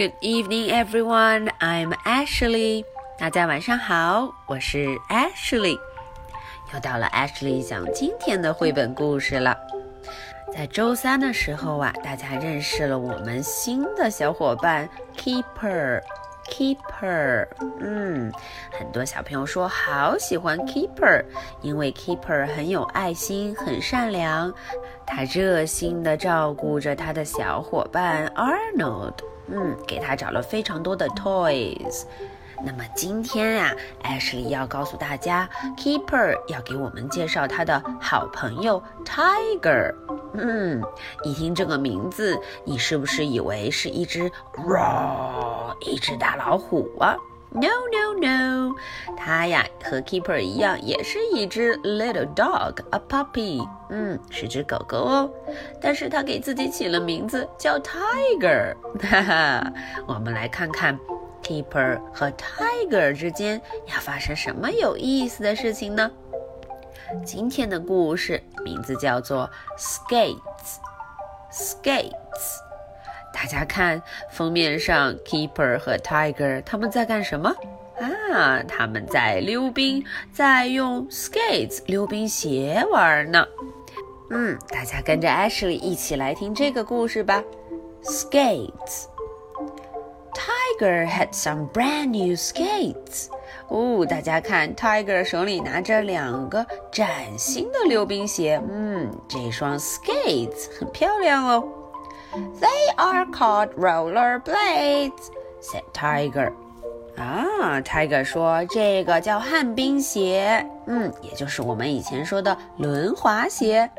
Good evening, everyone. I'm Ashley. 大家晚上好，我是 Ashley。又到了 Ashley 讲今天的绘本故事了。在周三的时候啊，大家认识了我们新的小伙伴 Keeper。Keeper，嗯，很多小朋友说好喜欢 Keeper，因为 Keeper 很有爱心，很善良，他热心的照顾着他的小伙伴 Arnold，嗯，给他找了非常多的 toys。那么今天呀，Ashley 要告诉大家，Keeper 要给我们介绍他的好朋友 Tiger。嗯，一听这个名字，你是不是以为是一只 raw 一只大老虎啊？No no no，它呀和 Keeper 一样，也是一只 little dog，a puppy。嗯，是只狗狗哦，但是它给自己起了名字叫 Tiger。哈哈，我们来看看 Keeper 和 Tiger 之间要发生什么有意思的事情呢？今天的故事名字叫做 Skates。Skates，大家看封面上，Keeper 和 Tiger 他们在干什么啊？他们在溜冰，在用 skates 溜冰鞋玩呢。嗯，大家跟着 Ashley 一起来听这个故事吧。Skates。Tiger had some brand new skates. 哦，大家看，Tiger 手里拿着两个崭新的溜冰鞋。嗯，这双 skates 很漂亮哦。They are called roller blades," said Tiger. 啊，Tiger 说这个叫旱冰鞋。嗯，也就是我们以前说的轮滑鞋。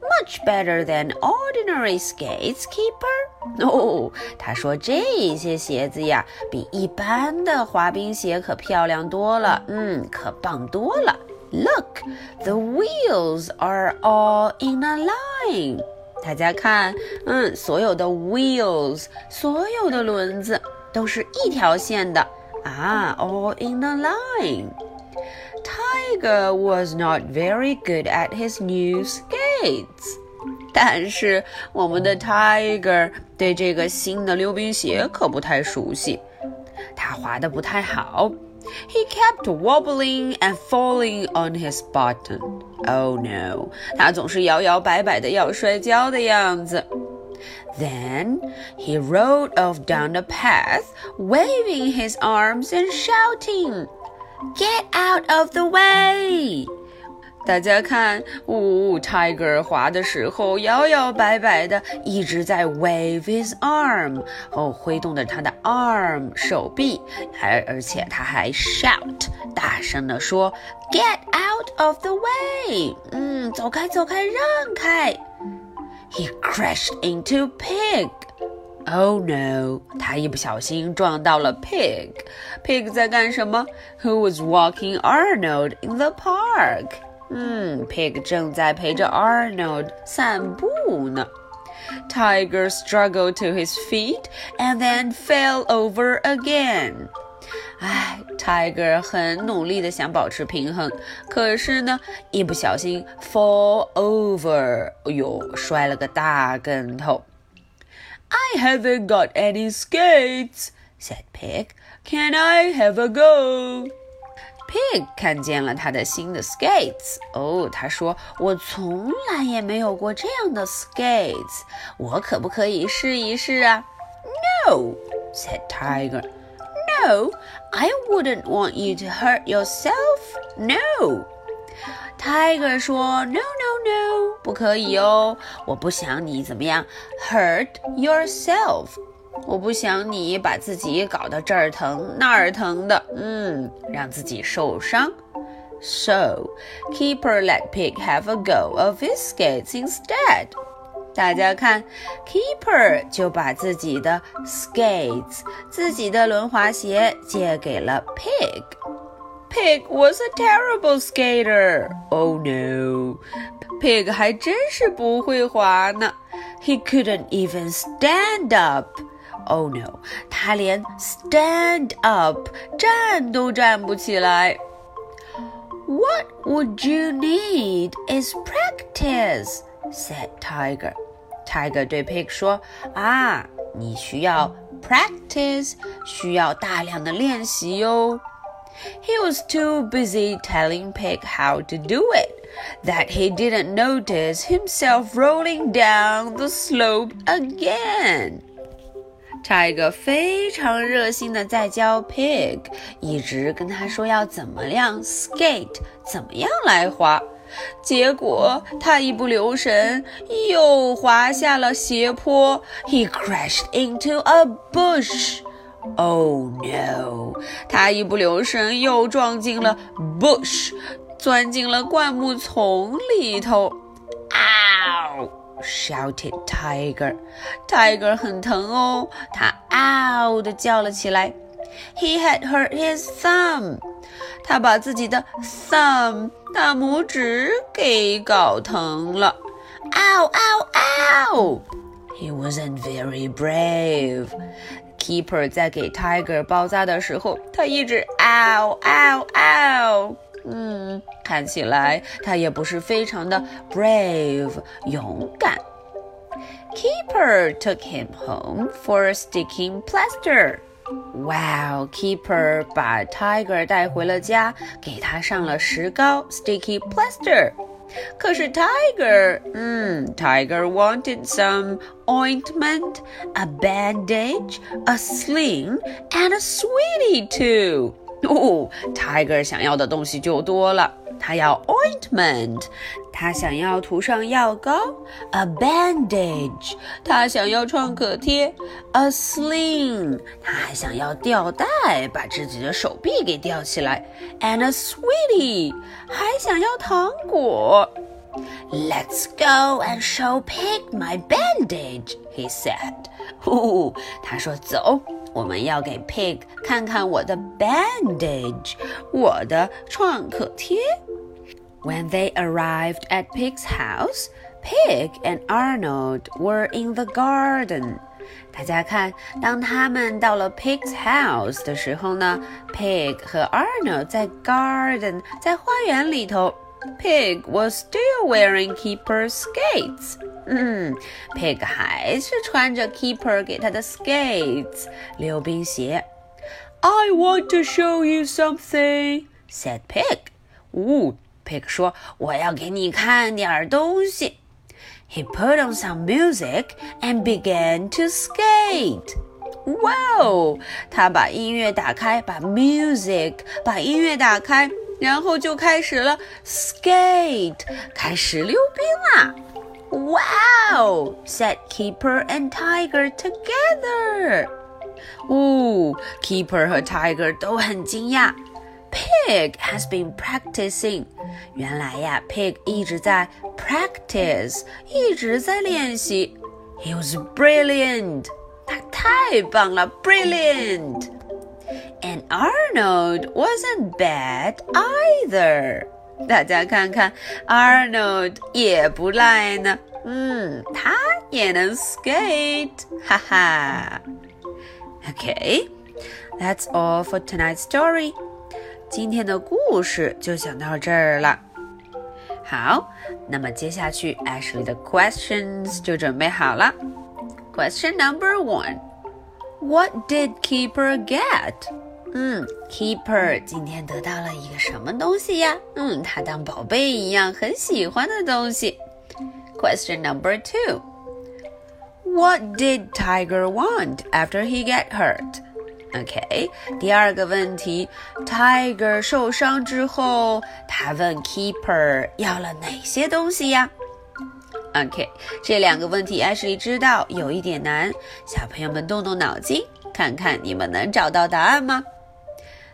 Much better than ordinary skates, keeper. 哦，他说这些鞋子呀，比一般的滑冰鞋可漂亮多了，嗯，可棒多了。Look, the wheels are all in a line. 大家看，嗯，所有的 wheels，所有的轮子都是一条线的啊，all in a line. Tiger was not very good at his new skates. 但是我们的 Tiger 对这个新的溜冰鞋可不太熟悉，他滑的不太好。He kept wobbling and falling on his bottom. Oh no！他总是摇摇摆摆的要摔跤的样子。Then he rode off down the path, waving his arms and shouting, "Get out of the way!" 大家看，呜，Tiger 滑的时候摇摇摆摆的，一直在 wave his arm，哦，挥动着他的 arm 手臂，还而且他还 shout，大声的说，Get out of the way，嗯，走开，走开，让开。He crashed into Pig。Oh no！他一不小心撞到了 Pig。Pig 在干什么？Who was walking Arnold in the park？嗯，Pig 正在陪着 Arnold 散步呢。Tiger struggled to his feet and then fell over again. 唉，Tiger 很努力的想保持平衡，可是呢，一不小心 fall over，哎呦，摔了个大跟头。I haven't got any skates, said Pig. Can I have a go? Pig 看见了他的新的 skates，哦，他说：“我从来也没有过这样的 skates，我可不可以试一试啊？”No said Tiger. No, I wouldn't want you to hurt yourself. No. Tiger 说：“No, no, no，不可以哦，我不想你怎么样，hurt yourself。” 我不想你把自己搞得这儿疼那儿疼的，嗯，让自己受伤。So, keeper let pig have a go of his skates instead. 大家看，keeper 就把自己的 skates，自己的轮滑鞋借给了 pig。Pig was a terrible skater. Oh no, pig 还真是不会滑呢。He couldn't even stand up. Oh no！他连 stand up 站都站不起来。What would you need is practice," said Tiger. Tiger 对 Pig 说：“啊， 你需要 practice，需要大量的练习哟。He was too busy telling Pig how to do it that he didn't notice himself rolling down the slope again. 差一个非常热心的在教 Pig，一直跟他说要怎么样 skate，怎么样来滑。结果他一不留神，又滑下了斜坡。He crashed into a bush. Oh no！他一不留神又撞进了 bush，钻进了灌木丛里头。Shouted Tiger. Tiger 很疼哦，他 ow 的叫了起来。He had hurt his thumb. 他把自己的 thumb 大拇指给搞疼了。Ow! Ow! Ow! He wasn't very brave. Keeper 在给 Tiger 包扎的时候，他一直 ow ow ow。嗯，看起来他也不是非常的 brave 勇敢。Keeper took him home for a sticking plaster. Wow, Keeper 把 Tiger 带回了家，给他上了石膏 sticky plaster。可是 Tiger，嗯，Tiger wanted some ointment, a bandage, a sling, and a sweetie too. 哦，Tiger 想要的东西就多了。他要 ointment，他想要涂上药膏；a bandage，他想要创可贴；a sling，他还想要吊带，把自己的手臂给吊起来；and a sweetie，还想要糖果。Let's go and show Pig my bandage, he said. 呼，他说走， 我们要给 Pig 看看我的 bandage，我的创可贴。When they arrived at Pig's house, Pig and Arnold were in the garden. 大家看，当他们到了 Pig's house 的时候呢，Pig 和 Arnold 在 garden，在花园里头。 Pig was still wearing Keeper's skates. 嗯，Pig 还是穿着 Keeper 给他的 skates 溜冰鞋。I want to show you something," said Pig. 呜，Pig 说：“我要给你看点东西。” He put on some music and began to skate. 哇哦！他把音乐打开，把 music 把音乐打开。 然后就开始了 skate，开始溜冰啦！Wow! said Keeper and Tiger together. 哦，Keeper 和 Tiger 都很惊讶。Pig has been practicing. 原来呀，Pig 一直在 practice，一直在练习。He was brilliant. 他太棒了，brilliant. And Arnold wasn't bad either. 大家看看，Arnold 也不赖呢。嗯，他也能 skate，哈哈。Okay, that's all for tonight's story. 今天的故事就讲到这儿了。好，那么接下去 Ashley 的 questions 就准备好了。Question number one: What did Keeper get? 嗯，Keeper 今天得到了一个什么东西呀？嗯，他当宝贝一样很喜欢的东西。Question number two. What did Tiger want after he get hurt? OK，第二个问题，Tiger 受伤之后，他问 Keeper 要了哪些东西呀？OK，这两个问题艾什莉知道有一点难，小朋友们动动脑筋，看看你们能找到答案吗